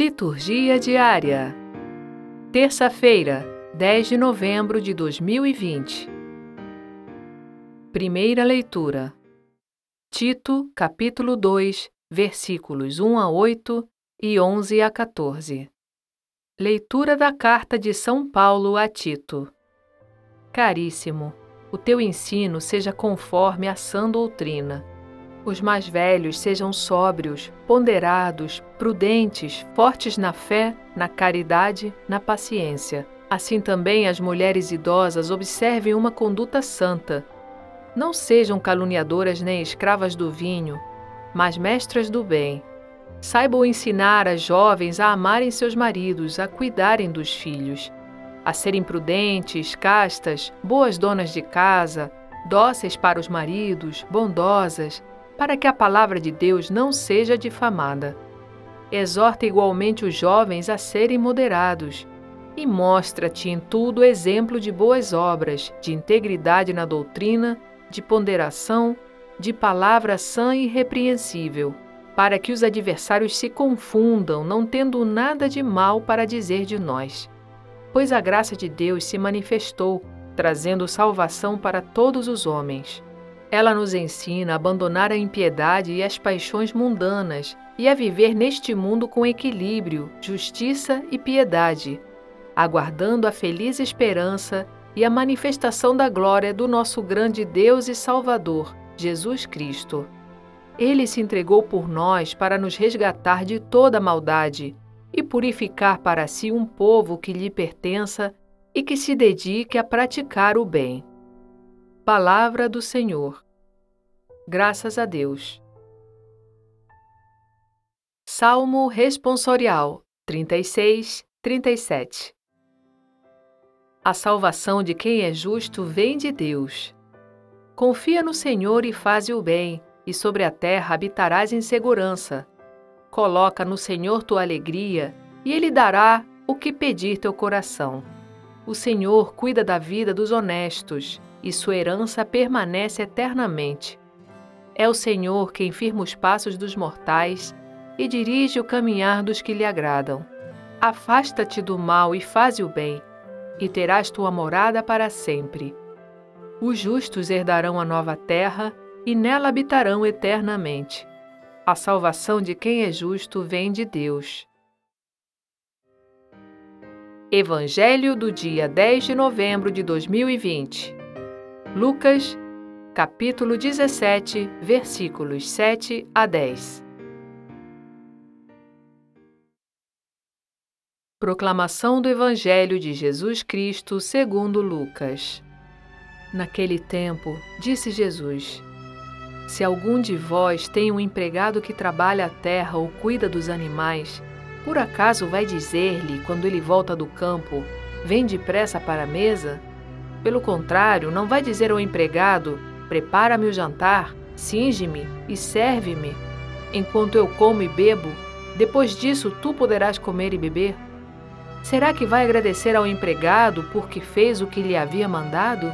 Liturgia diária. Terça-feira, 10 de novembro de 2020. Primeira leitura. Tito, capítulo 2, versículos 1 a 8 e 11 a 14. Leitura da carta de São Paulo a Tito. Caríssimo, o teu ensino seja conforme a sã doutrina os mais velhos sejam sóbrios, ponderados, prudentes, fortes na fé, na caridade, na paciência. Assim também as mulheres idosas observem uma conduta santa. Não sejam caluniadoras nem escravas do vinho, mas mestras do bem. Saibam ensinar as jovens a amarem seus maridos, a cuidarem dos filhos, a serem prudentes, castas, boas donas de casa, dóceis para os maridos, bondosas, para que a palavra de Deus não seja difamada. Exorta igualmente os jovens a serem moderados e mostra-te em tudo exemplo de boas obras, de integridade na doutrina, de ponderação, de palavra sã e irrepreensível, para que os adversários se confundam, não tendo nada de mal para dizer de nós. Pois a graça de Deus se manifestou, trazendo salvação para todos os homens. Ela nos ensina a abandonar a impiedade e as paixões mundanas e a viver neste mundo com equilíbrio, justiça e piedade, aguardando a feliz esperança e a manifestação da glória do nosso grande Deus e Salvador, Jesus Cristo. Ele se entregou por nós para nos resgatar de toda maldade e purificar para si um povo que lhe pertença e que se dedique a praticar o bem. Palavra do Senhor. Graças a Deus. Salmo Responsorial 36, 37 A salvação de quem é justo vem de Deus. Confia no Senhor e faze o bem, e sobre a terra habitarás em segurança. Coloca no Senhor tua alegria, e Ele dará o que pedir teu coração. O Senhor cuida da vida dos honestos e sua herança permanece eternamente. É o Senhor quem firma os passos dos mortais e dirige o caminhar dos que lhe agradam. Afasta-te do mal e faze o bem, e terás tua morada para sempre. Os justos herdarão a nova terra e nela habitarão eternamente. A salvação de quem é justo vem de Deus. Evangelho do dia 10 de novembro de 2020 Lucas, capítulo 17, versículos 7 a 10. Proclamação do Evangelho de Jesus Cristo segundo Lucas. Naquele tempo, disse Jesus: Se algum de vós tem um empregado que trabalha a terra ou cuida dos animais, por acaso vai dizer-lhe, quando ele volta do campo, vem depressa para a mesa? Pelo contrário, não vai dizer ao empregado: prepara-me o jantar, cinge-me e serve-me, enquanto eu como e bebo, depois disso tu poderás comer e beber? Será que vai agradecer ao empregado porque fez o que lhe havia mandado?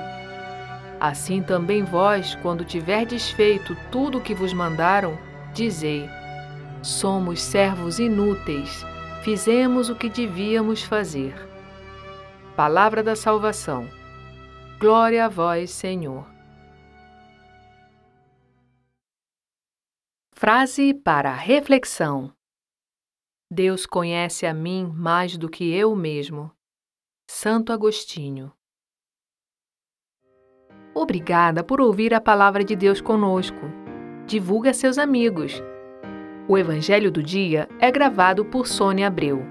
Assim também vós, quando tiverdes feito tudo o que vos mandaram, dizei: Somos servos inúteis, fizemos o que devíamos fazer. Palavra da Salvação. Glória a vós, Senhor. Frase para reflexão: Deus conhece a mim mais do que eu mesmo. Santo Agostinho. Obrigada por ouvir a palavra de Deus conosco. Divulgue a seus amigos. O Evangelho do Dia é gravado por Sônia Abreu.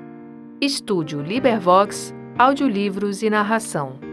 Estúdio Libervox, audiolivros e narração.